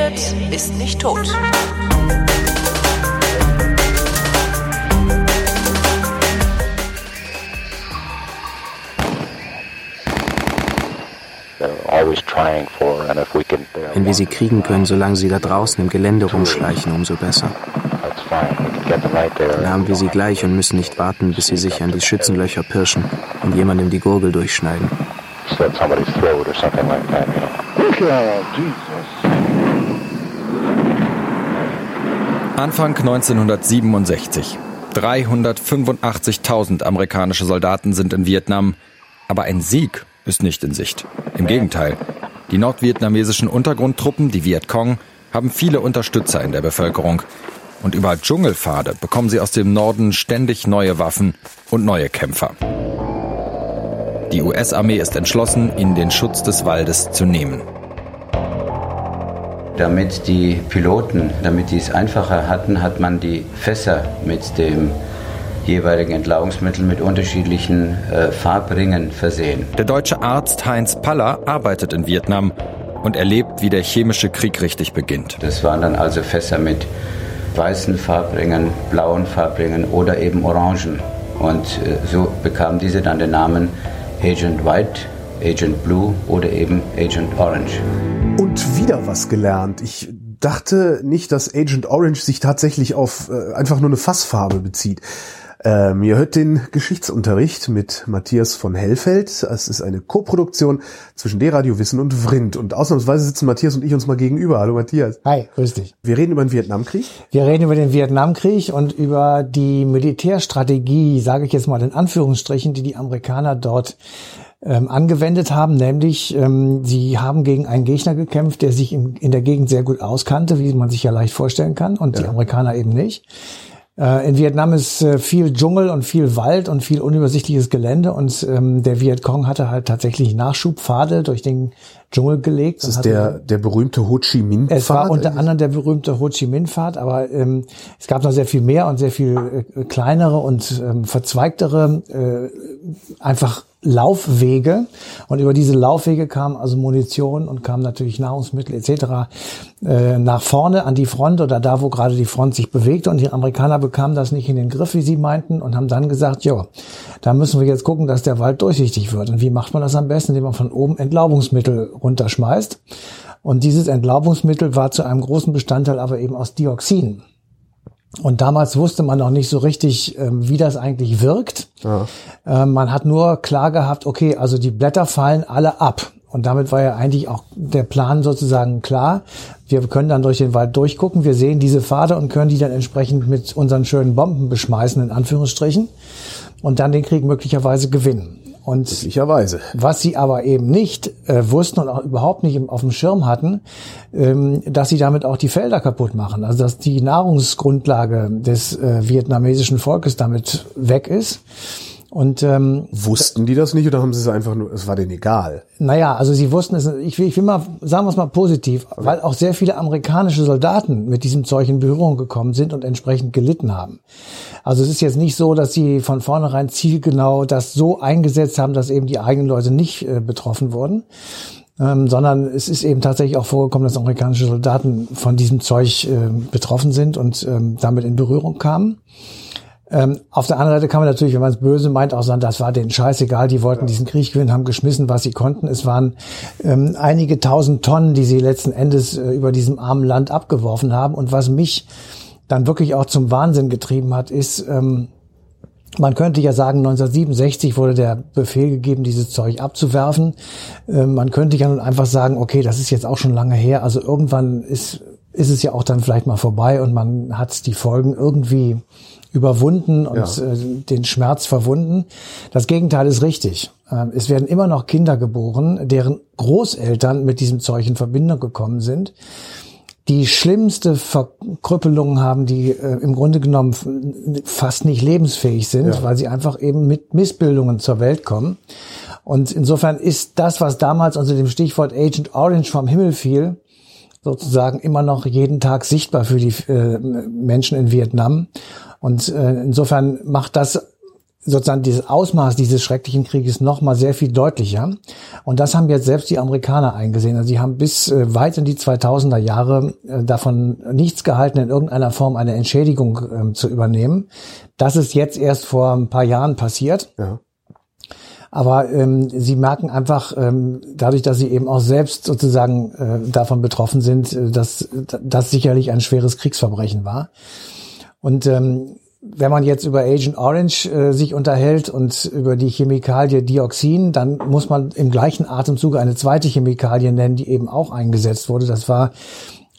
redet, ist nicht tot. Wenn wir sie kriegen können, solange sie da draußen im Gelände rumschleichen, umso besser. Dann haben wir sie gleich und müssen nicht warten, bis sie sich an die Schützenlöcher pirschen und jemandem die Gurgel durchschneiden. Anfang 1967. 385.000 amerikanische Soldaten sind in Vietnam, aber ein Sieg ist nicht in Sicht. Im Gegenteil, die nordvietnamesischen Untergrundtruppen, die Vietcong, haben viele Unterstützer in der Bevölkerung. Und über Dschungelpfade bekommen sie aus dem Norden ständig neue Waffen und neue Kämpfer. Die US-Armee ist entschlossen, ihnen den Schutz des Waldes zu nehmen. Damit die Piloten, damit die es einfacher hatten, hat man die Fässer mit dem jeweiligen Entlaubungsmittel mit unterschiedlichen äh, Farbringen versehen. Der deutsche Arzt Heinz Paller arbeitet in Vietnam und erlebt, wie der chemische Krieg richtig beginnt. Das waren dann also Fässer mit weißen Farbringen, blauen Farbringen oder eben orangen. Und äh, so bekamen diese dann den Namen Agent White, Agent Blue oder eben Agent Orange. Und wieder was gelernt. Ich dachte nicht, dass Agent Orange sich tatsächlich auf äh, einfach nur eine Fassfarbe bezieht. Ähm, ihr hört den Geschichtsunterricht mit Matthias von Hellfeld. Es ist eine Koproduktion zwischen D-Radio Wissen und Vrindt. Und ausnahmsweise sitzen Matthias und ich uns mal gegenüber. Hallo Matthias. Hi, grüß dich. Wir reden über den Vietnamkrieg. Wir reden über den Vietnamkrieg und über die Militärstrategie, sage ich jetzt mal in Anführungsstrichen, die die Amerikaner dort ähm, angewendet haben, nämlich ähm, sie haben gegen einen Gegner gekämpft, der sich in, in der Gegend sehr gut auskannte, wie man sich ja leicht vorstellen kann, und ja. die Amerikaner eben nicht. Äh, in Vietnam ist äh, viel Dschungel und viel Wald und viel unübersichtliches Gelände und ähm, der Vietcong hatte halt tatsächlich Nachschubpfade durch den Dschungel gelegt. Das ist der, der berühmte Ho Chi Minh Pfad? Es war unter anderem der berühmte Ho Chi Minh Pfad, aber ähm, es gab noch sehr viel mehr und sehr viel äh, kleinere und ähm, verzweigtere, äh, einfach Laufwege und über diese Laufwege kam also Munition und kam natürlich Nahrungsmittel etc. Äh, nach vorne an die Front oder da, wo gerade die Front sich bewegte und die Amerikaner bekamen das nicht in den Griff, wie sie meinten und haben dann gesagt, ja, da müssen wir jetzt gucken, dass der Wald durchsichtig wird. Und wie macht man das am besten? Indem man von oben Entlaubungsmittel runterschmeißt. Und dieses Entlaubungsmittel war zu einem großen Bestandteil aber eben aus Dioxin. Und damals wusste man noch nicht so richtig, ähm, wie das eigentlich wirkt. Ja. Ähm, man hat nur klar gehabt, okay, also die Blätter fallen alle ab. Und damit war ja eigentlich auch der Plan sozusagen klar. Wir können dann durch den Wald durchgucken, wir sehen diese Pfade und können die dann entsprechend mit unseren schönen Bomben beschmeißen, in Anführungsstrichen, und dann den Krieg möglicherweise gewinnen. Und Möglicherweise. Was sie aber eben nicht äh, wussten und auch überhaupt nicht auf dem Schirm hatten, ähm, dass sie damit auch die Felder kaputt machen. Also dass die Nahrungsgrundlage des äh, vietnamesischen Volkes damit weg ist. Und ähm, wussten die das nicht oder haben sie es einfach nur? Es war denen egal. Naja, also sie wussten es. Ich will, ich will mal sagen wir es mal positiv, okay. weil auch sehr viele amerikanische Soldaten mit diesem Zeug in Berührung gekommen sind und entsprechend gelitten haben. Also es ist jetzt nicht so, dass sie von vornherein zielgenau das so eingesetzt haben, dass eben die eigenen Leute nicht äh, betroffen wurden. Ähm, sondern es ist eben tatsächlich auch vorgekommen, dass amerikanische Soldaten von diesem Zeug äh, betroffen sind und ähm, damit in Berührung kamen. Ähm, auf der anderen Seite kann man natürlich, wenn man es böse meint, auch sagen, das war denen scheißegal, die wollten diesen Krieg gewinnen, haben geschmissen, was sie konnten. Es waren ähm, einige tausend Tonnen, die sie letzten Endes äh, über diesem armen Land abgeworfen haben. Und was mich dann wirklich auch zum Wahnsinn getrieben hat, ist, ähm, man könnte ja sagen, 1967 wurde der Befehl gegeben, dieses Zeug abzuwerfen. Ähm, man könnte ja nun einfach sagen, okay, das ist jetzt auch schon lange her, also irgendwann ist, ist es ja auch dann vielleicht mal vorbei und man hat die Folgen irgendwie überwunden und ja. äh, den Schmerz verwunden. Das Gegenteil ist richtig. Äh, es werden immer noch Kinder geboren, deren Großeltern mit diesem Zeug in Verbindung gekommen sind die schlimmste Verkrüppelungen haben, die äh, im Grunde genommen fast nicht lebensfähig sind, ja. weil sie einfach eben mit Missbildungen zur Welt kommen. Und insofern ist das, was damals unter dem Stichwort Agent Orange vom Himmel fiel, sozusagen immer noch jeden Tag sichtbar für die äh, Menschen in Vietnam. Und äh, insofern macht das sozusagen dieses Ausmaß dieses schrecklichen Krieges noch mal sehr viel deutlicher. Und das haben jetzt selbst die Amerikaner eingesehen. Also sie haben bis äh, weit in die 2000er Jahre äh, davon nichts gehalten, in irgendeiner Form eine Entschädigung ähm, zu übernehmen. Das ist jetzt erst vor ein paar Jahren passiert. Ja. Aber ähm, sie merken einfach, ähm, dadurch, dass sie eben auch selbst sozusagen äh, davon betroffen sind, äh, dass das sicherlich ein schweres Kriegsverbrechen war. Und ähm, wenn man jetzt über Agent Orange äh, sich unterhält und über die Chemikalie Dioxin, dann muss man im gleichen Atemzug eine zweite Chemikalie nennen, die eben auch eingesetzt wurde. Das war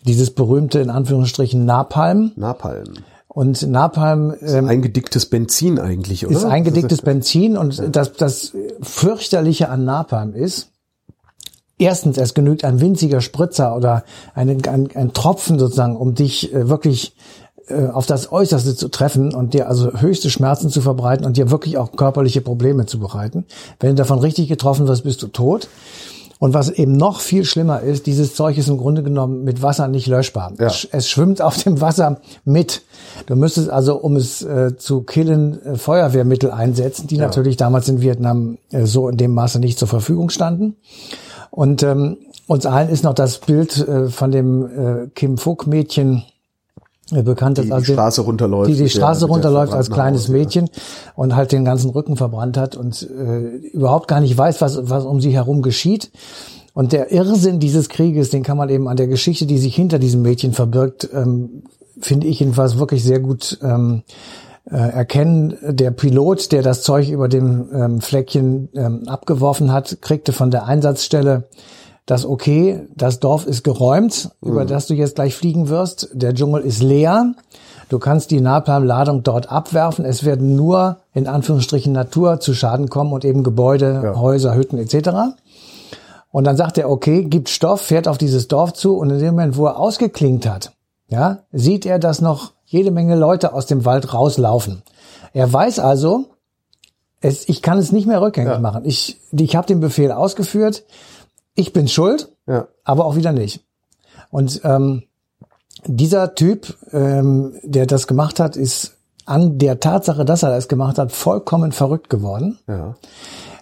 dieses berühmte, in Anführungsstrichen, Napalm. Napalm. Und Napalm ähm, eingedicktes Benzin eigentlich, oder? Ist eingedicktes Benzin und ja. das, das fürchterliche an Napalm ist, erstens, es genügt ein winziger Spritzer oder ein, ein, ein Tropfen sozusagen, um dich äh, wirklich auf das Äußerste zu treffen und dir also höchste Schmerzen zu verbreiten und dir wirklich auch körperliche Probleme zu bereiten. Wenn du davon richtig getroffen wirst, bist du tot. Und was eben noch viel schlimmer ist, dieses Zeug ist im Grunde genommen mit Wasser nicht löschbar. Ja. Es schwimmt auf dem Wasser mit. Du müsstest also, um es äh, zu killen, äh, Feuerwehrmittel einsetzen, die ja. natürlich damals in Vietnam äh, so in dem Maße nicht zur Verfügung standen. Und ähm, uns allen ist noch das Bild äh, von dem äh, Kim Phuc Mädchen bekannt ist, die als die Straße runterläuft, die die Straße runterläuft als kleines Mädchen und halt den ganzen Rücken verbrannt hat und äh, überhaupt gar nicht weiß, was was um sie herum geschieht. Und der Irrsinn dieses Krieges, den kann man eben an der Geschichte, die sich hinter diesem Mädchen verbirgt, ähm, finde ich jedenfalls wirklich sehr gut ähm, äh, erkennen. Der Pilot, der das Zeug über dem ähm, Fleckchen ähm, abgeworfen hat, kriegte von der Einsatzstelle das okay, das Dorf ist geräumt, mhm. über das du jetzt gleich fliegen wirst. Der Dschungel ist leer. Du kannst die Napalm-Ladung dort abwerfen. Es werden nur in Anführungsstrichen Natur zu Schaden kommen und eben Gebäude, ja. Häuser, Hütten etc. Und dann sagt er, okay, gibt Stoff, fährt auf dieses Dorf zu und in dem Moment, wo er ausgeklingt hat, ja, sieht er, dass noch jede Menge Leute aus dem Wald rauslaufen. Er weiß also, es, ich kann es nicht mehr rückgängig ja. machen. Ich, ich habe den Befehl ausgeführt ich bin schuld, ja. aber auch wieder nicht. Und ähm, dieser Typ, ähm, der das gemacht hat, ist an der Tatsache, dass er das gemacht hat, vollkommen verrückt geworden. Ja.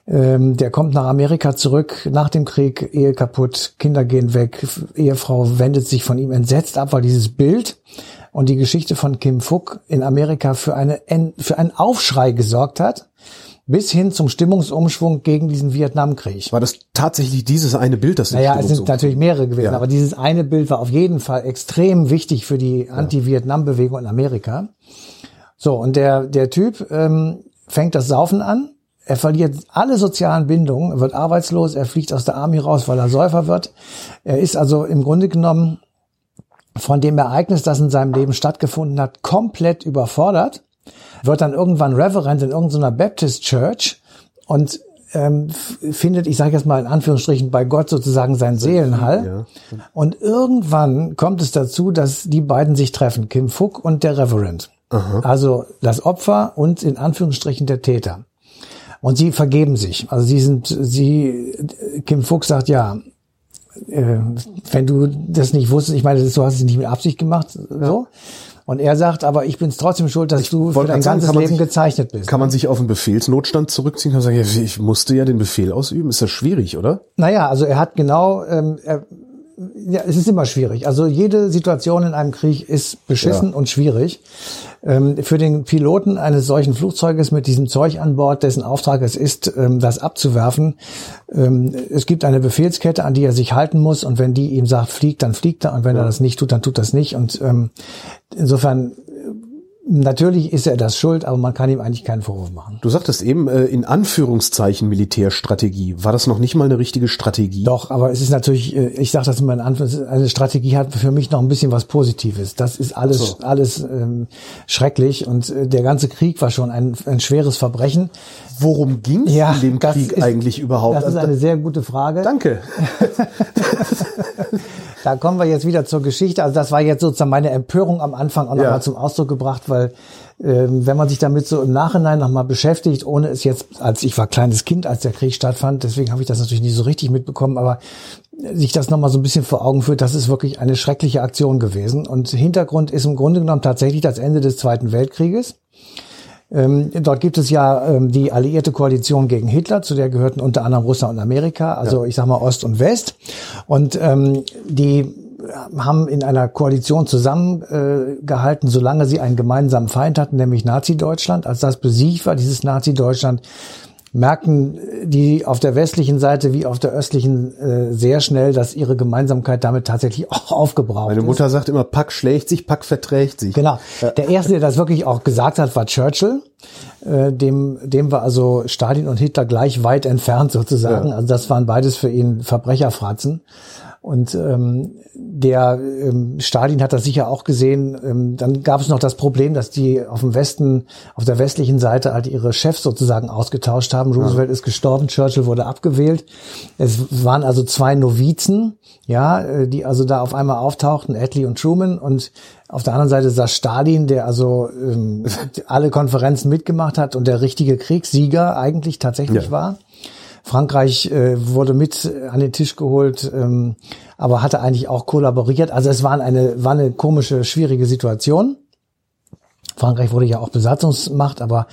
Ähm, der kommt nach Amerika zurück nach dem Krieg, Ehe kaputt, Kinder gehen weg, Ehefrau wendet sich von ihm entsetzt ab, weil dieses Bild und die Geschichte von Kim Phuc in Amerika für eine für einen Aufschrei gesorgt hat bis hin zum Stimmungsumschwung gegen diesen Vietnamkrieg. War das tatsächlich dieses eine Bild, das Naja, es sind natürlich mehrere gewesen, ja. aber dieses eine Bild war auf jeden Fall extrem wichtig für die Anti-Vietnam-Bewegung in Amerika. So, und der, der Typ ähm, fängt das Saufen an, er verliert alle sozialen Bindungen, er wird arbeitslos, er fliegt aus der Army raus, weil er Säufer wird. Er ist also im Grunde genommen von dem Ereignis, das in seinem Leben stattgefunden hat, komplett überfordert wird dann irgendwann Reverend in irgendeiner Baptist Church und ähm, findet, ich sage jetzt mal in Anführungsstrichen, bei Gott sozusagen sein Seelenhall. Ja. Und irgendwann kommt es dazu, dass die beiden sich treffen, Kim Fuck und der Reverend. Aha. Also das Opfer und in Anführungsstrichen der Täter. Und sie vergeben sich. Also sie sind, sie, Kim Fuck sagt, ja, äh, wenn du das nicht wusstest, ich meine, du hast es nicht mit Absicht gemacht, so. Und er sagt, aber ich bin es trotzdem schuld, dass ich du für dein ganzes Leben sich, gezeichnet bist. Kann man sich auf einen Befehlsnotstand zurückziehen und sagen, ich musste ja den Befehl ausüben? Ist das schwierig, oder? Naja, also er hat genau, ähm, er, ja, es ist immer schwierig. Also jede Situation in einem Krieg ist beschissen ja. und schwierig. Ähm, für den Piloten eines solchen Flugzeuges mit diesem Zeug an Bord, dessen Auftrag es ist, ähm, das abzuwerfen, ähm, es gibt eine Befehlskette, an die er sich halten muss und wenn die ihm sagt, fliegt, dann fliegt er und wenn ja. er das nicht tut, dann tut das nicht und ähm, insofern Natürlich ist er das schuld, aber man kann ihm eigentlich keinen Vorwurf machen. Du sagtest eben äh, in Anführungszeichen Militärstrategie. War das noch nicht mal eine richtige Strategie? Doch, aber es ist natürlich, äh, ich sage das immer in Anführungszeichen, eine Strategie hat für mich noch ein bisschen was Positives. Das ist alles so. alles ähm, schrecklich und äh, der ganze Krieg war schon ein, ein schweres Verbrechen. Worum ging es ja, in dem Krieg ist, eigentlich überhaupt? Das ist also eine sehr gute Frage. Danke. da kommen wir jetzt wieder zur Geschichte. Also das war jetzt sozusagen meine Empörung am Anfang auch nochmal zum Ausdruck gebracht, weil ähm, wenn man sich damit so im Nachhinein nochmal beschäftigt, ohne es jetzt, als ich war kleines Kind, als der Krieg stattfand, deswegen habe ich das natürlich nicht so richtig mitbekommen, aber sich das nochmal so ein bisschen vor Augen führt, das ist wirklich eine schreckliche Aktion gewesen. Und Hintergrund ist im Grunde genommen tatsächlich das Ende des Zweiten Weltkrieges. Ähm, dort gibt es ja ähm, die alliierte Koalition gegen Hitler, zu der gehörten unter anderem Russland und Amerika, also ja. ich sag mal Ost und West. Und ähm, die haben in einer Koalition zusammengehalten, äh, solange sie einen gemeinsamen Feind hatten, nämlich Nazi-Deutschland. Als das besiegt war, dieses Nazi-Deutschland, merken die auf der westlichen Seite wie auf der östlichen äh, sehr schnell, dass ihre Gemeinsamkeit damit tatsächlich auch aufgebraucht Meine Mutter ist. sagt immer, Pack schlägt sich, Pack verträgt sich. Genau. Der erste, der das wirklich auch gesagt hat, war Churchill. Äh, dem, dem war also Stalin und Hitler gleich weit entfernt sozusagen. Ja. Also das waren beides für ihn Verbrecherfratzen. Und ähm, der ähm, Stalin hat das sicher auch gesehen. Ähm, dann gab es noch das Problem, dass die auf dem Westen, auf der westlichen Seite halt ihre Chefs sozusagen ausgetauscht haben. Roosevelt ja. ist gestorben, Churchill wurde abgewählt. Es waren also zwei Novizen, ja, äh, die also da auf einmal auftauchten, Attlee und Truman. Und auf der anderen Seite saß Stalin, der also ähm, alle Konferenzen mitgemacht hat und der richtige Kriegssieger eigentlich tatsächlich ja. war. Frankreich äh, wurde mit an den Tisch geholt, ähm, aber hatte eigentlich auch kollaboriert. Also es war eine, war eine komische, schwierige Situation. Frankreich wurde ja auch Besatzungsmacht, aber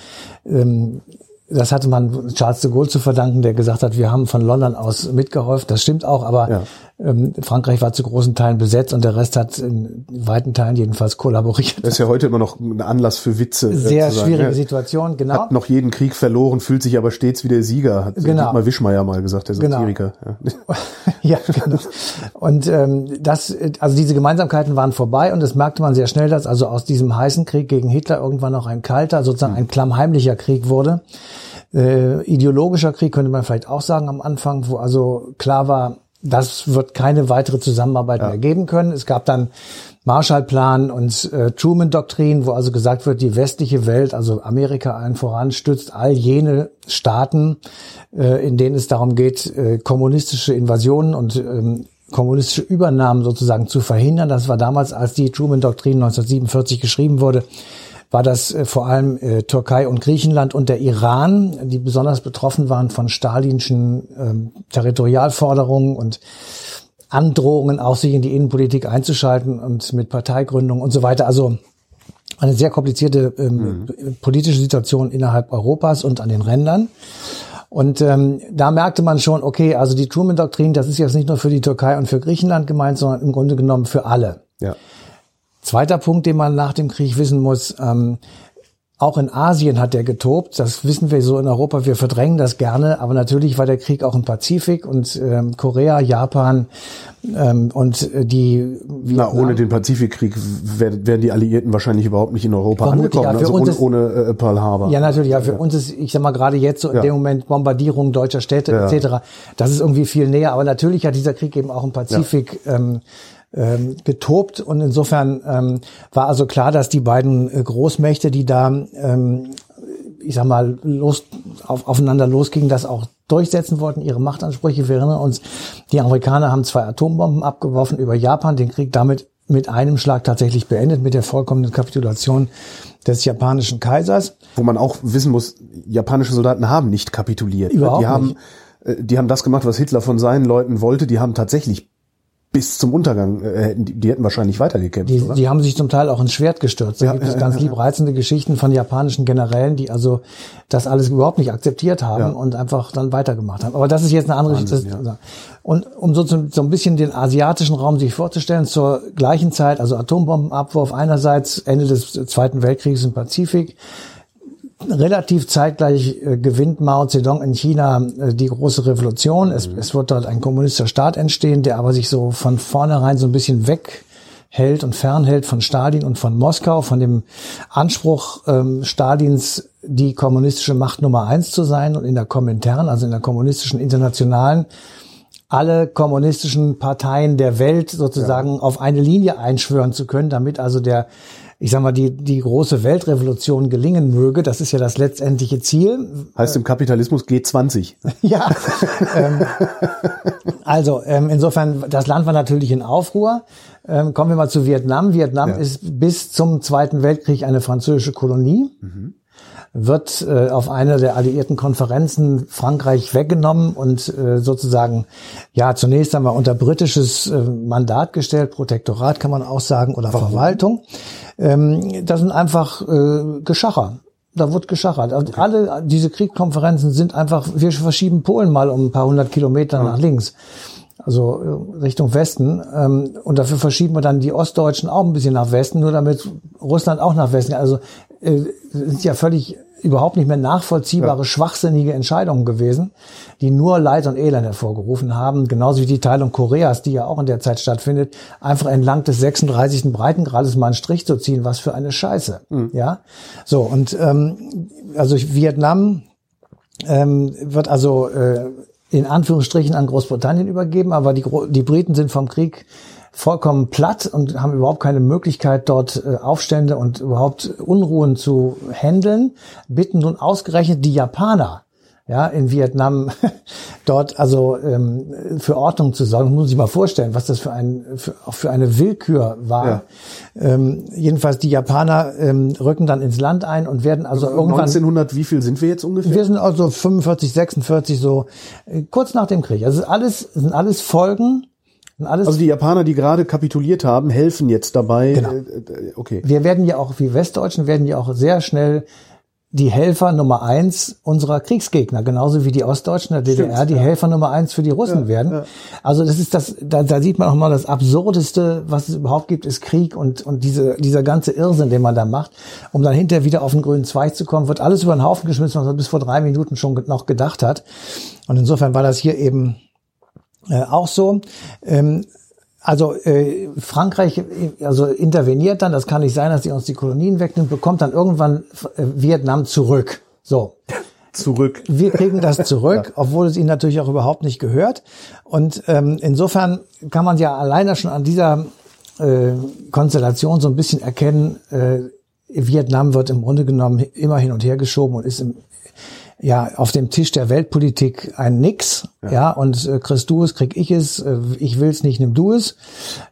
ähm, das hatte man Charles de Gaulle zu verdanken, der gesagt hat, wir haben von London aus mitgeholfen. Das stimmt auch, aber ja. Ähm, Frankreich war zu großen Teilen besetzt und der Rest hat in weiten Teilen jedenfalls kollaboriert. Das ist ja heute immer noch ein Anlass für Witze. Sehr schwierige ja, Situation, genau. Hat noch jeden Krieg verloren, fühlt sich aber stets wie der Sieger, hat genau. Dietmar Wischmeier mal gesagt, der genau. Satiriker. Genau. Ja. ja, genau. Und ähm, das, also diese Gemeinsamkeiten waren vorbei und das merkte man sehr schnell, dass also aus diesem heißen Krieg gegen Hitler irgendwann noch ein kalter, sozusagen ein klammheimlicher Krieg wurde äh, ideologischer Krieg könnte man vielleicht auch sagen am Anfang, wo also klar war, das wird keine weitere Zusammenarbeit ja. mehr geben können. Es gab dann Marshallplan und äh, Truman-Doktrin, wo also gesagt wird, die westliche Welt, also Amerika allen voran, stützt all jene Staaten, äh, in denen es darum geht, äh, kommunistische Invasionen und ähm, kommunistische Übernahmen sozusagen zu verhindern. Das war damals, als die Truman-Doktrin 1947 geschrieben wurde, war das äh, vor allem äh, Türkei und Griechenland und der Iran, die besonders betroffen waren von stalinschen ähm, Territorialforderungen und Androhungen, auch sich in die Innenpolitik einzuschalten und mit Parteigründung und so weiter. Also eine sehr komplizierte ähm, mhm. politische Situation innerhalb Europas und an den Rändern. Und ähm, da merkte man schon, okay, also die Truman-Doktrin, das ist jetzt nicht nur für die Türkei und für Griechenland gemeint, sondern im Grunde genommen für alle. Ja. Zweiter Punkt, den man nach dem Krieg wissen muss, ähm, auch in Asien hat der getobt. Das wissen wir so in Europa. Wir verdrängen das gerne. Aber natürlich war der Krieg auch im Pazifik und ähm, Korea, Japan ähm, und äh, die. Na, ohne den Pazifikkrieg wären die Alliierten wahrscheinlich überhaupt nicht in Europa angekommen. Ja, also ohne, ist, ohne äh, Pearl Harbor. Ja, natürlich. Ja, für ja. uns ist, ich sag mal gerade jetzt so in ja. dem Moment Bombardierung deutscher Städte ja. etc. Das ist irgendwie viel näher. Aber natürlich hat dieser Krieg eben auch im Pazifik ähm, ähm, getobt und insofern ähm, war also klar, dass die beiden äh, Großmächte, die da, ähm, ich sag mal, los, auf, aufeinander losgingen, das auch durchsetzen wollten, ihre Machtansprüche. Wir erinnern uns, die Amerikaner haben zwei Atombomben abgeworfen über Japan, den Krieg damit mit einem Schlag tatsächlich beendet, mit der vollkommenen Kapitulation des japanischen Kaisers. Wo man auch wissen muss, japanische Soldaten haben nicht kapituliert. Überhaupt die haben, nicht. Äh, die haben das gemacht, was Hitler von seinen Leuten wollte. Die haben tatsächlich bis zum Untergang äh, hätten die, die hätten wahrscheinlich weitergekämpft. Die, oder? die haben sich zum Teil auch ins Schwert gestürzt. Da ja, gibt es ganz liebreizende Geschichten von japanischen Generälen, die also das alles überhaupt nicht akzeptiert haben ja. und einfach dann weitergemacht haben. Aber das ist jetzt eine andere Geschichte. Ja. Und um so, so ein bisschen den asiatischen Raum sich vorzustellen, zur gleichen Zeit, also Atombombenabwurf einerseits Ende des Zweiten Weltkriegs im Pazifik, relativ zeitgleich äh, gewinnt Mao Zedong in China äh, die große Revolution. Es, mhm. es wird dort ein kommunistischer Staat entstehen, der aber sich so von vornherein so ein bisschen weghält und fernhält von Stalin und von Moskau, von dem Anspruch ähm, Stalins, die kommunistische Macht Nummer eins zu sein und in der Komintern, also in der kommunistischen Internationalen, alle kommunistischen Parteien der Welt sozusagen ja. auf eine Linie einschwören zu können, damit also der ich sag mal, die, die große Weltrevolution gelingen möge. Das ist ja das letztendliche Ziel. Heißt im Kapitalismus G20. ja. ähm, also ähm, insofern, das Land war natürlich in Aufruhr. Ähm, kommen wir mal zu Vietnam. Vietnam ja. ist bis zum Zweiten Weltkrieg eine französische Kolonie. Mhm wird äh, auf einer der alliierten Konferenzen Frankreich weggenommen und äh, sozusagen ja zunächst einmal unter britisches äh, Mandat gestellt, Protektorat kann man auch sagen oder Warum? Verwaltung. Ähm, das sind einfach äh, Geschacher. da wird geschachert. Also alle diese Kriegkonferenzen sind einfach, wir verschieben Polen mal um ein paar hundert Kilometer nach links. Also äh, Richtung Westen. Ähm, und dafür verschieben wir dann die Ostdeutschen auch ein bisschen nach Westen, nur damit Russland auch nach Westen. Also äh, sind ja völlig überhaupt nicht mehr nachvollziehbare, Ja. schwachsinnige Entscheidungen gewesen, die nur Leid und Elend hervorgerufen haben, genauso wie die Teilung Koreas, die ja auch in der Zeit stattfindet, einfach entlang des 36. Breitengrades mal einen Strich zu ziehen, was für eine Scheiße. Ja, so und ähm, also Vietnam ähm, wird also äh, in Anführungsstrichen an Großbritannien übergeben, aber die, Gro die Briten sind vom Krieg vollkommen platt und haben überhaupt keine Möglichkeit, dort äh, Aufstände und überhaupt Unruhen zu handeln, bitten nun ausgerechnet die Japaner, ja, in Vietnam dort also ähm, für Ordnung zu sorgen. Muss ich mal vorstellen, was das für ein für, für eine Willkür war. Ja. Ähm, jedenfalls die Japaner ähm, rücken dann ins Land ein und werden also irgendwann 1900, wie viel sind wir jetzt ungefähr? wir sind also 45, 46 so äh, kurz nach dem Krieg. Also alles es sind alles Folgen, also die Japaner, die gerade kapituliert haben, helfen jetzt dabei. Genau. Äh, äh, okay. wir werden ja auch, wie Westdeutschen, werden ja auch sehr schnell die Helfer Nummer eins unserer Kriegsgegner, genauso wie die Ostdeutschen der DDR Stimmt, die ja. Helfer Nummer eins für die Russen Ja, werden. ja. Also das ist das, da, da sieht man auch mal das Absurdeste, was es überhaupt gibt, ist Krieg und, und diese, dieser ganze Irrsinn, den man da macht, um dann hinterher wieder auf den grünen Zweig zu kommen, wird alles über den Haufen geschmissen, was man bis vor drei Minuten schon noch gedacht hat. Und insofern war das hier eben äh, auch so. Ähm, also äh, Frankreich äh, also interveniert dann, das kann nicht sein, dass sie uns die Kolonien wegnimmt, bekommt dann irgendwann äh, Vietnam zurück. So. Zurück. Wir kriegen das zurück, obwohl es ihnen natürlich auch überhaupt nicht gehört. Und ähm, insofern kann man ja alleine schon an dieser äh, Konstellation so ein bisschen erkennen, äh, Vietnam wird im Grunde genommen immer hin und her geschoben und ist im, ja auf dem Tisch der Weltpolitik ein Nix. Ja, und äh, kriegst du es, krieg ich es, äh, ich will's nicht, nimm du es.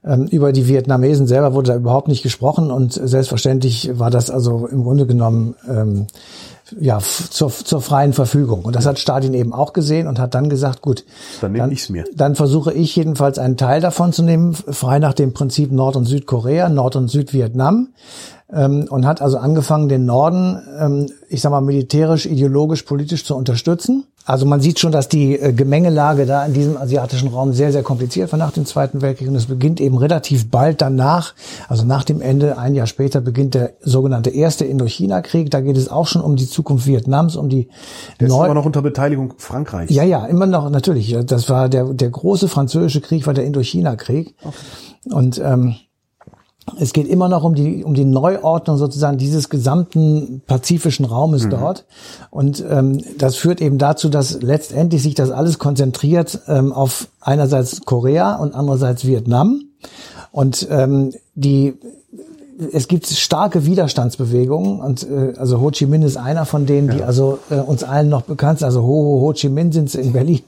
Ähm, über die Vietnamesen selber wurde da überhaupt nicht gesprochen und selbstverständlich war das also im Grunde genommen ähm, ja, zur, zur freien Verfügung. Und das hat Stalin eben auch gesehen und hat dann gesagt, gut, Dann nehm ich's mir. Dann versuche ich jedenfalls einen Teil davon zu nehmen, frei nach dem Prinzip Nord- und Südkorea, Nord- und Südvietnam. Ähm, und hat also angefangen, den Norden, ähm, ich sag mal, militärisch, ideologisch, politisch zu unterstützen. Also man sieht schon, dass die äh, Gemengelage da in diesem asiatischen Raum sehr, sehr kompliziert war nach dem Zweiten Weltkrieg. Und es beginnt eben relativ bald danach, also nach dem Ende, ein Jahr später, beginnt der sogenannte Erste Indochina-Krieg. Da geht es auch schon um die Zukunft Vietnams, um die Der ist neu aber noch unter Beteiligung Frankreichs. ja, ja, immer noch, natürlich. Das war der, der große französische Krieg, war der Indochina-Krieg. Und ähm, es geht immer noch um die, um die Neuordnung sozusagen dieses gesamten pazifischen Raumes dort. Und ähm, das führt eben dazu, dass letztendlich sich das alles konzentriert ähm, auf einerseits Korea und andererseits Vietnam. Und ähm, die es gibt starke Widerstandsbewegungen und äh, also Ho Chi Minh ist einer von denen, die also äh, uns allen noch bekannt sind. Also Ho, Ho, Ho Chi Minh sind sie in Berlin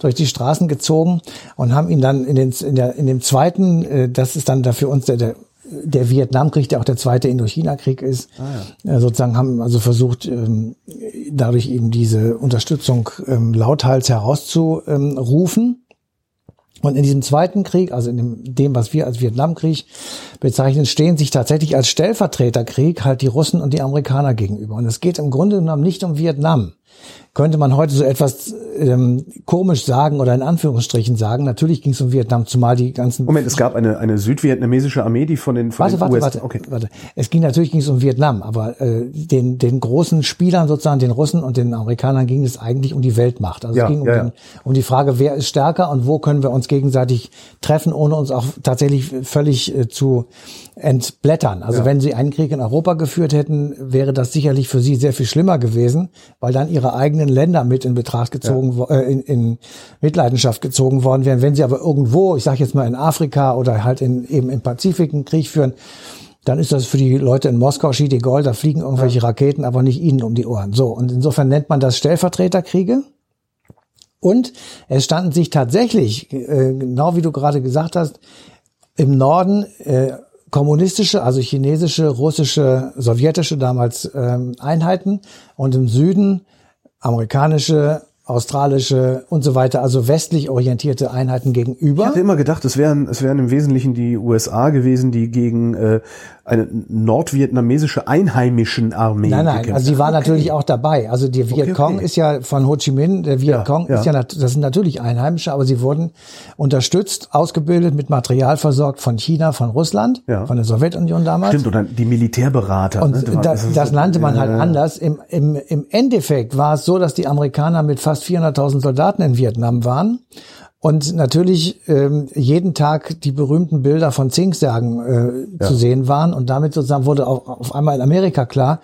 durch die Straßen gezogen und haben ihn dann in, den, in, der, in dem zweiten, äh, das ist dann da für uns der, der der Vietnamkrieg, der auch der zweite Indochina-Krieg ist, äh, sozusagen haben also versucht, ähm, dadurch eben diese Unterstützung ähm, lauthals herauszurufen. Und in diesem zweiten Krieg, also in dem, dem, was wir als Vietnamkrieg bezeichnen, stehen sich tatsächlich als Stellvertreterkrieg halt die Russen und die Amerikaner gegenüber. Und es geht im Grunde genommen nicht um Vietnam. Könnte man heute so etwas ähm, komisch sagen oder in Anführungsstrichen sagen. Natürlich ging es um Vietnam, zumal die ganzen Moment, es gab eine, eine südvietnamesische Armee, die von den, von Warte, den warte, US... warte, Okay. warte. Es ging natürlich ging es um Vietnam, aber äh, den den großen Spielern sozusagen, den Russen und den Amerikanern ging es eigentlich um die Weltmacht. Also Ja, es ging um, ja, ja. den, um die Frage, wer ist stärker und wo können wir uns gegenseitig treffen, ohne uns auch tatsächlich völlig äh, zu entblättern. Also wenn sie einen Krieg in Europa geführt hätten, wäre das sicherlich für sie sehr viel schlimmer gewesen, weil dann ihre eigenen Länder mit in Betracht gezogen, wo- äh, in, in Mitleidenschaft gezogen worden wären. Wenn sie aber irgendwo, ich sage jetzt mal in Afrika oder halt in, eben im Pazifik einen Krieg führen, dann ist das für die Leute in Moskau, Schi de Gaulle, da fliegen irgendwelche Raketen, aber nicht ihnen um die Ohren. So, und insofern nennt man das Stellvertreterkriege. Und es standen sich tatsächlich, äh, genau wie du gerade gesagt hast, im Norden äh, kommunistische, also chinesische, russische, sowjetische damals ähm, Einheiten und im Süden amerikanische, australische und so weiter, also westlich orientierte Einheiten Ich gegenüber. hatte immer gedacht, es wären, es wären im Wesentlichen die USA gewesen, die gegen äh, eine nordvietnamesische einheimischen Armee. Nein, nein, gekämpft. also die war natürlich auch dabei. Also die Okay, Vietcong okay. ist ja von Ho Chi Minh, der Vietcong Ja, ist ja, das sind natürlich Einheimische, aber sie wurden unterstützt, ausgebildet, mit Material versorgt von China, von Russland, Ja. von der Sowjetunion damals. Stimmt, oder die Militärberater. Und ne? das, das nannte man halt anders. Im, im, Im Endeffekt war es so, dass die Amerikaner mit fast 400.000 Soldaten in Vietnam waren und natürlich ähm, jeden Tag die berühmten Bilder von Zinksärgen äh, zu sehen waren. Und damit sozusagen wurde auch auf einmal in Amerika klar,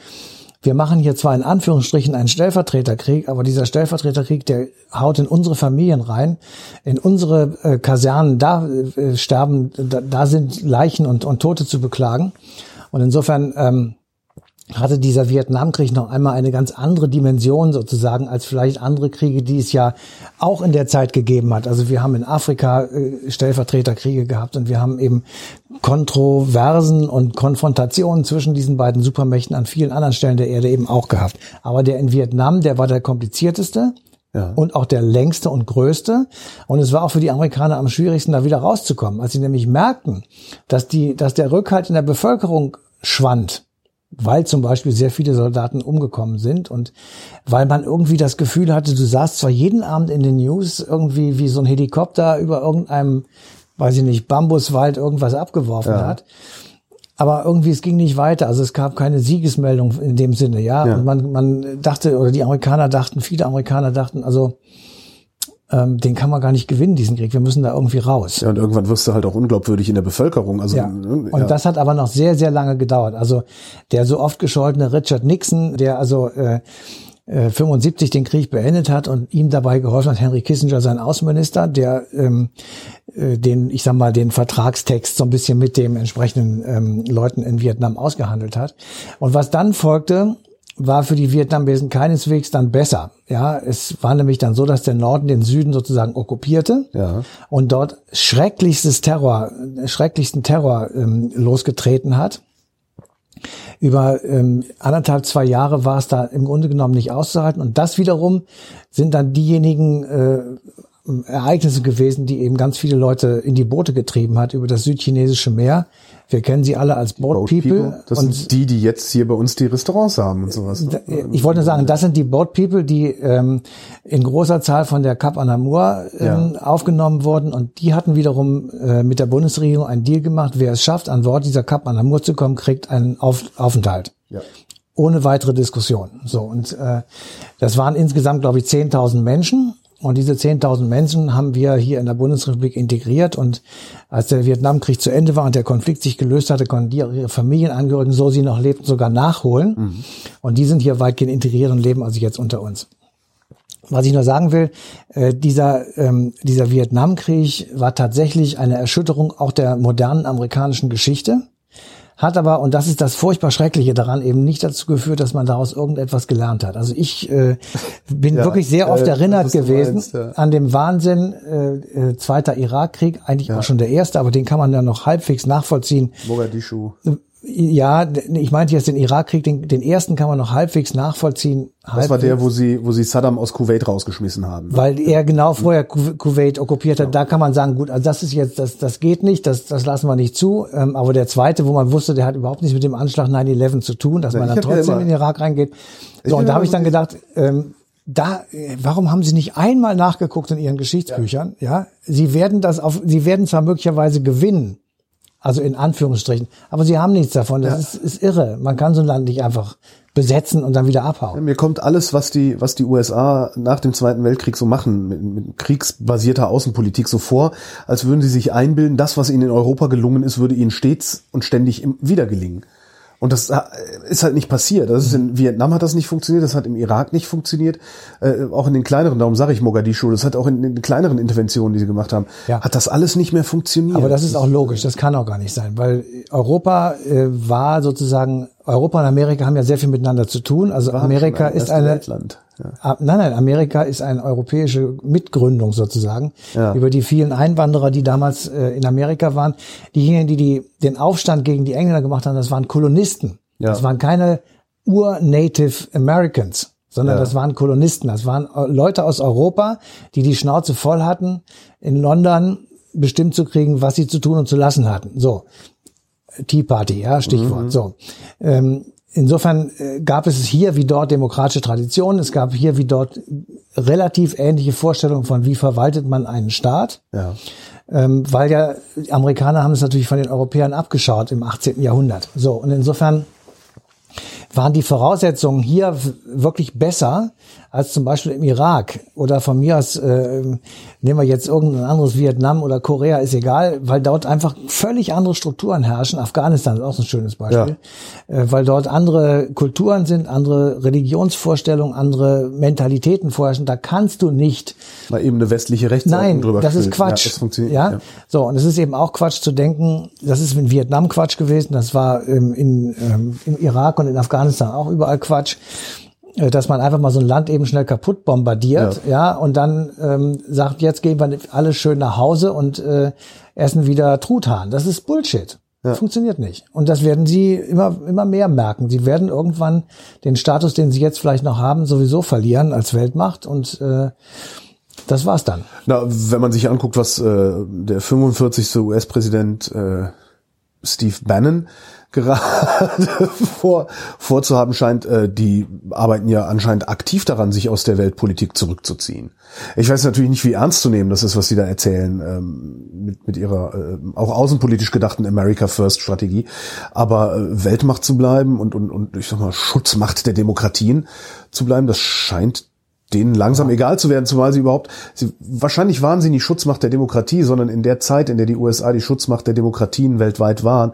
wir machen hier zwar in Anführungsstrichen einen Stellvertreterkrieg, aber dieser Stellvertreterkrieg, der haut in unsere Familien rein, in unsere äh, Kasernen, da äh, sterben, da, da sind Leichen und, und Tote zu beklagen. Und insofern ähm, hatte dieser Vietnamkrieg noch einmal eine ganz andere Dimension sozusagen als vielleicht andere Kriege, die es ja auch in der Zeit gegeben hat. Also wir haben in Afrika äh, Stellvertreterkriege gehabt und wir haben eben Kontroversen und Konfrontationen zwischen diesen beiden Supermächten an vielen anderen Stellen der Erde eben auch gehabt. Aber der in Vietnam, der war der komplizierteste. Ja. Und auch der längste und größte. Und es war auch für die Amerikaner am schwierigsten, da wieder rauszukommen. Als sie nämlich merkten, dass die, dass der Rückhalt in der Bevölkerung schwand, weil zum Beispiel sehr viele Soldaten umgekommen sind und weil man irgendwie das Gefühl hatte, du saßt zwar jeden Abend in den News irgendwie wie so ein Helikopter über irgendeinem, weiß ich nicht, Bambuswald irgendwas abgeworfen hat. Aber irgendwie, es ging nicht weiter. Also es gab keine Siegesmeldung in dem Sinne, ja. Ja. Und man, man dachte, oder die Amerikaner dachten, viele Amerikaner dachten, also ähm, den kann man gar nicht gewinnen, diesen Krieg. Wir müssen da irgendwie raus. Ja, und irgendwann wirst du halt auch unglaubwürdig in der Bevölkerung. Also, Ja. ne, Und ja. das hat aber noch sehr, sehr lange gedauert. Also der so oft gescholtene Richard Nixon, der also äh, äh, 75 den Krieg beendet hat und ihm dabei geholfen hat, Henry Kissinger, sein Außenminister, der ähm, äh, den, ich sag mal, den Vertragstext so ein bisschen mit dem entsprechenden ähm, Leuten in Vietnam ausgehandelt hat. Und was dann folgte, war für die Vietnamesen keineswegs dann besser. Ja, es war nämlich dann so, dass der Norden den Süden sozusagen okkupierte Ja. und dort schrecklichstes Terror, schrecklichsten Terror ähm, losgetreten hat. Über ähm, anderthalb, zwei Jahre war es da im Grunde genommen nicht auszuhalten. Und das wiederum sind dann diejenigen äh, Ereignisse gewesen, die eben ganz viele Leute in die Boote getrieben hat über das südchinesische Meer. Wir kennen sie alle als Boat, Boat People. People. Das und sind die, die jetzt hier bei uns die Restaurants haben und sowas. ich wollte nur sagen, das sind die Boat People, die ähm, in großer Zahl von der Cap Anamur ähm, aufgenommen wurden und die hatten wiederum äh, mit der Bundesregierung einen Deal gemacht. Wer es schafft, an Bord dieser Cap Anamur zu kommen, kriegt einen Auf Aufenthalt. Ja. Ohne weitere Diskussion. So und äh, das waren insgesamt, glaube ich, 10.000 Menschen. Und diese 10.000 Menschen haben wir hier in der Bundesrepublik integriert. Und als der Vietnamkrieg zu Ende war und der Konflikt sich gelöst hatte, konnten die ihre Familienangehörigen, so sie noch lebten, sogar nachholen. Und die sind hier weitgehend integriert und leben also jetzt unter uns. Was ich nur sagen will, äh, dieser, ähm, dieser Vietnamkrieg war tatsächlich eine Erschütterung auch der modernen amerikanischen Geschichte hat aber, und das ist das furchtbar Schreckliche daran, eben nicht dazu geführt, dass man daraus irgendetwas gelernt hat. Also ich äh, bin Ja, wirklich sehr oft äh, erinnert gewesen meinst, ja. an dem Wahnsinn äh, äh, Zweiter Irakkrieg, eigentlich auch schon der erste, aber den kann man ja noch halbwegs nachvollziehen. Mogadischu. Ja, ich meinte jetzt den Irakkrieg, den, den ersten kann man noch halbwegs nachvollziehen. Das war der, wo sie, wo sie Saddam aus Kuwait rausgeschmissen haben. weil er genau vorher Ku- Kuwait okkupiert hat. Da kann man sagen, gut, also das ist jetzt, das, das geht nicht, das, das lassen wir nicht zu. Ähm, aber der zweite, wo man wusste, der hat überhaupt nichts mit dem Anschlag 9-11 zu tun, dass Ja, man dann ja trotzdem immer- in den Irak reingeht. So, und da habe ich dann gedacht, ähm, da, äh, warum haben Sie nicht einmal nachgeguckt in Ihren Geschichtsbüchern? Ja, Sie werden das auf, Sie werden zwar möglicherweise gewinnen, also in Anführungsstrichen, aber Sie haben nichts davon. Das ist, ist irre. Man kann so ein Land nicht einfach besetzen und dann wieder abhauen. Mir kommt alles, was die, was die USA nach dem Zweiten Weltkrieg so machen, mit, mit kriegsbasierter Außenpolitik so vor, als würden sie sich einbilden, das, was ihnen in Europa gelungen ist, würde ihnen stets und ständig im, wieder gelingen. Und das äh, ist halt nicht passiert. Das ist in Vietnam hat das nicht funktioniert, das hat im Irak nicht funktioniert, äh, auch in den kleineren, darum sage ich Mogadischu, das hat auch in den kleineren Interventionen, die sie gemacht haben, Ja. hat das alles nicht mehr funktioniert. Aber das ist auch logisch, das kann auch gar nicht sein, weil Europa äh, war sozusagen, Europa und Amerika haben ja sehr viel miteinander zu tun. Also War Amerika ist eine, Weltland. Ja. Ah, nein, nein, Amerika ist eine europäische Mitgründung sozusagen Ja. über die vielen Einwanderer, die damals äh, in Amerika waren. Diejenigen, die, die den Aufstand gegen die Engländer gemacht haben, das waren Kolonisten. Ja. Das waren keine Ur-Native Americans, sondern Ja. das waren Kolonisten. Das waren äh, Leute aus Europa, die die Schnauze voll hatten, in London bestimmt zu kriegen, was sie zu tun und zu lassen hatten. So Tea Party, ja, Stichwort. Mhm. So. Ähm, insofern äh, gab es hier wie dort demokratische Traditionen, es gab hier wie dort relativ ähnliche Vorstellungen von, wie verwaltet man einen Staat. Ja. Ähm, weil ja, die Amerikaner haben es natürlich von den Europäern abgeschaut im 18. Jahrhundert. So, und insofern waren die Voraussetzungen hier wirklich besser als zum Beispiel im Irak oder von mir aus, äh, nehmen wir jetzt irgendein anderes Vietnam oder Korea, ist egal, weil dort einfach völlig andere Strukturen herrschen. Afghanistan ist auch so ein schönes Beispiel, ja. äh, weil dort andere Kulturen sind, andere Religionsvorstellungen, andere Mentalitäten vorherrschen. Da kannst du nicht mal eben eine westliche Rechtsordnung Nein, drüber das ist Quatsch. Ja, das funktioniert. Ja? ja? so und es ist eben auch Quatsch zu denken. Das ist in Vietnam Quatsch gewesen. Das war ähm, in, ähm, im Irak und in Afghanistan auch überall Quatsch. Äh, dass man einfach mal so ein Land eben schnell kaputt bombardiert, ja, ja und dann ähm, sagt, jetzt gehen wir alle schön nach Hause und äh, essen wieder Truthahn. Das ist Bullshit. Ja. Funktioniert nicht. Und das werden sie immer, immer mehr merken. Sie werden irgendwann den Status, den sie jetzt vielleicht noch haben, sowieso verlieren als Weltmacht und äh, das war's dann. Na, wenn man sich anguckt, was äh, der 45. US-Präsident äh, Steve Bannon gerade vor, vorzuhaben scheint, äh, die arbeiten ja anscheinend aktiv daran, sich aus der Weltpolitik zurückzuziehen. Ich weiß natürlich nicht, wie ernst zu nehmen das ist, was sie da erzählen, ähm, mit, mit ihrer äh, auch außenpolitisch gedachten America First Strategie. Aber äh, Weltmacht zu bleiben und, und, und ich sag mal Schutzmacht der Demokratien zu bleiben, das scheint denen langsam ja. egal zu werden, zumal sie überhaupt, sie, wahrscheinlich waren sie nicht Schutzmacht der Demokratie, sondern in der Zeit, in der die USA die Schutzmacht der Demokratien weltweit waren,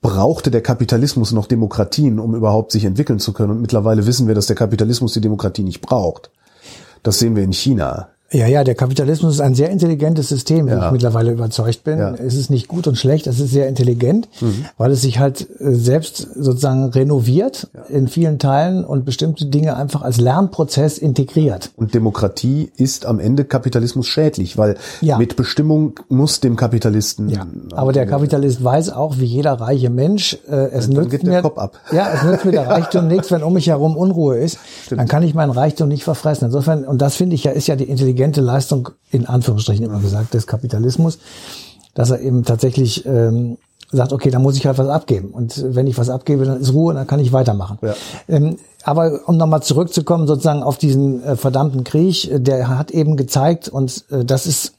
brauchte der Kapitalismus noch Demokratien, um überhaupt sich entwickeln zu können. Und mittlerweile wissen wir, dass der Kapitalismus die Demokratie nicht braucht. Das sehen wir in China. Ja, ja, der Kapitalismus ist ein sehr intelligentes System, wie ja. ich mittlerweile überzeugt bin. Ja. Es ist nicht gut und schlecht, es ist sehr intelligent, mhm. weil es sich halt äh, selbst sozusagen renoviert ja. in vielen Teilen und bestimmte Dinge einfach als Lernprozess integriert. Und Demokratie ist am Ende Kapitalismus schädlich, weil mit Bestimmung muss dem Kapitalisten. Ja. Aber der Kapitalist weiß auch, wie jeder reiche Mensch, äh, es nützt mir, ja, es nützt mir der Reichtum nichts, wenn um mich herum Unruhe ist. Stimmt. Dann kann ich meinen Reichtum nicht verfressen. Insofern, und das finde ich ja, ist ja die Intelligenz intelligente Leistung, in Anführungsstrichen immer gesagt, des Kapitalismus, dass er eben tatsächlich ähm, sagt, okay, da muss ich halt was abgeben. Und wenn ich was abgebe, dann ist Ruhe, dann kann ich weitermachen. Ja. Ähm, aber um nochmal zurückzukommen, sozusagen auf diesen äh, verdammten Krieg, äh, der hat eben gezeigt, und äh, das ist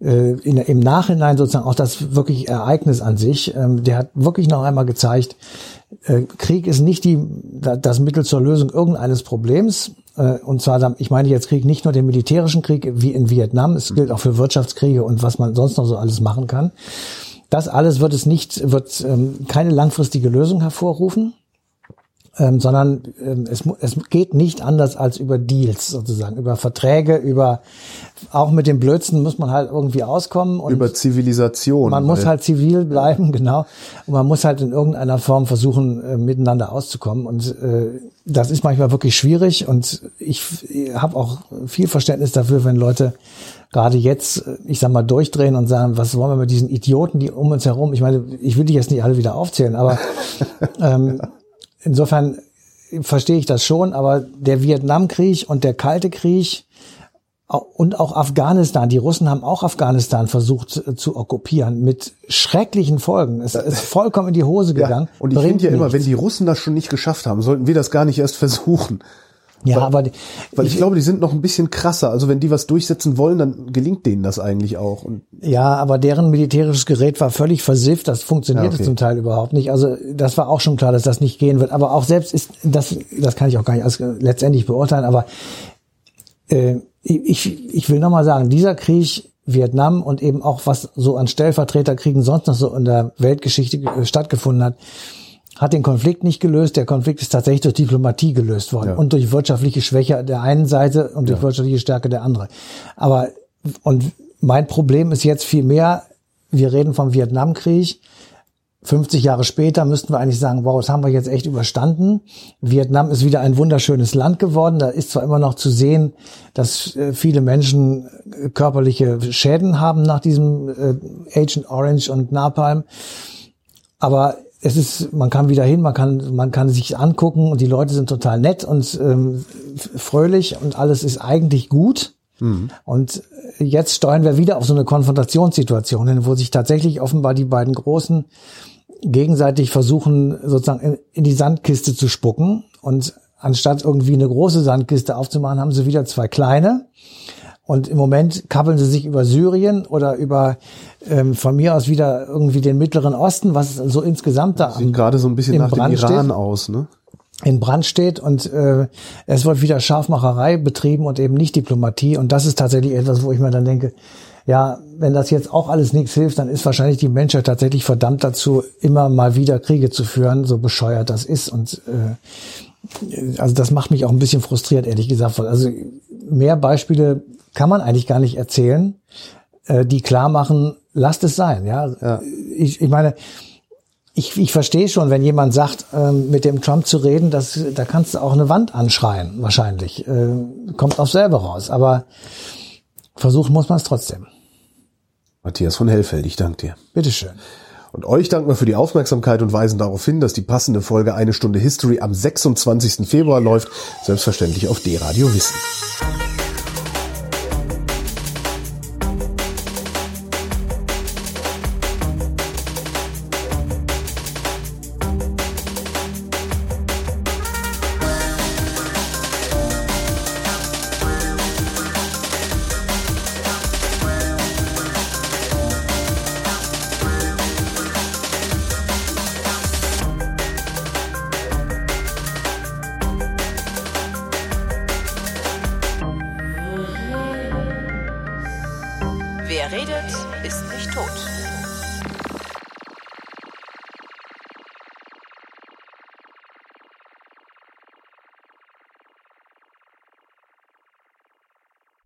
äh, in, im Nachhinein sozusagen auch das wirklich Ereignis an sich, ähm, der hat wirklich noch einmal gezeigt, äh, Krieg ist nicht die, das Mittel zur Lösung irgendeines Problems. Äh, und zwar, ich meine jetzt Krieg nicht nur den militärischen Krieg wie in Vietnam, es gilt auch für Wirtschaftskriege und was man sonst noch so alles machen kann. Das alles wird es nicht, wird ähm, keine langfristige Lösung hervorrufen ähm, sondern ähm, es, es geht nicht anders als über Deals sozusagen, über Verträge, über auch mit dem Blödsinn muss man halt irgendwie auskommen. Und über Zivilisation. Man muss halt zivil bleiben, genau. Und man muss halt in irgendeiner Form versuchen, äh, miteinander auszukommen. Und äh, das ist manchmal wirklich schwierig. Und ich, ich habe auch viel Verständnis dafür, wenn Leute gerade jetzt, äh, ich sag mal, durchdrehen und sagen, was wollen wir mit diesen Idioten, die um uns herum, ich meine, ich will die jetzt nicht alle wieder aufzählen, aber ähm, insofern verstehe ich das schon, aber der Vietnamkrieg und der Kalte Krieg und auch Afghanistan, die Russen haben auch Afghanistan versucht zu okkupieren mit schrecklichen Folgen. Es ist vollkommen in die Hose gegangen. Ja, und ich finde ja immer, wenn die Russen das schon nicht geschafft haben, sollten wir das gar nicht erst versuchen. Ja, weil, aber die, weil ich, ich, glaube, die sind noch ein bisschen krasser. Also wenn die was durchsetzen wollen, dann gelingt denen das eigentlich auch. Und ja, aber deren militärisches Gerät war völlig versifft. Das funktionierte ja, okay. zum Teil überhaupt nicht. Also das war auch schon klar, dass das nicht gehen wird. Aber auch selbst ist das, das kann ich auch gar nicht also letztendlich beurteilen. Aber äh, ich, ich will nochmal sagen, dieser Krieg Vietnam und eben auch was so an Stellvertreterkriegen sonst noch so in der Weltgeschichte stattgefunden hat, hat den Konflikt nicht gelöst. Der Konflikt ist tatsächlich durch Diplomatie gelöst worden ja. und durch wirtschaftliche Schwäche der einen Seite und durch ja. wirtschaftliche Stärke der anderen. Aber und mein Problem ist jetzt viel mehr, wir reden vom Vietnamkrieg. 50 Jahre später müssten wir eigentlich sagen, wow, das haben wir jetzt echt überstanden. Vietnam ist wieder ein wunderschönes Land geworden. Da ist zwar immer noch zu sehen, dass äh, viele Menschen äh, körperliche Schäden haben nach diesem äh, Agent Orange und Napalm. Aber es ist, man kann wieder hin, man kann, man kann sich angucken und die Leute sind total nett und ähm, fröhlich und alles ist eigentlich gut. Mhm. Und jetzt steuern wir wieder auf so eine Konfrontationssituation hin, wo sich tatsächlich offenbar die beiden großen gegenseitig versuchen, sozusagen in, in die Sandkiste zu spucken. Und anstatt irgendwie eine große Sandkiste aufzumachen, haben sie wieder zwei kleine. Und im Moment kappeln sie sich über Syrien oder über ähm, von mir aus wieder irgendwie den Mittleren Osten, was so insgesamt da Sieht gerade so ein bisschen nach Brand dem Iran steht, aus, ne? In Brand steht und äh, es wird wieder Scharfmacherei betrieben und eben nicht Diplomatie. Und das ist tatsächlich etwas, wo ich mir dann denke, ja, wenn das jetzt auch alles nichts hilft, dann ist wahrscheinlich die Menschheit tatsächlich verdammt dazu, immer mal wieder Kriege zu führen, so bescheuert das ist. Und äh, also das macht mich auch ein bisschen frustriert, ehrlich gesagt. Also mehr Beispiele kann man eigentlich gar nicht erzählen, äh, die klar machen, lasst es sein. Ja, ja. Ich, ich meine, ich, ich verstehe schon, wenn jemand sagt, ähm, mit dem Trump zu reden, das, da kannst du auch eine Wand anschreien, wahrscheinlich. Äh, kommt auch selber raus. Aber versuchen muss man es trotzdem. Matthias von Hellfeld, ich danke dir. Bitteschön. Und euch danken wir für die Aufmerksamkeit und weisen darauf hin, dass die passende Folge Eine Stunde History am 26. Februar läuft, selbstverständlich auf D-Radio Wissen.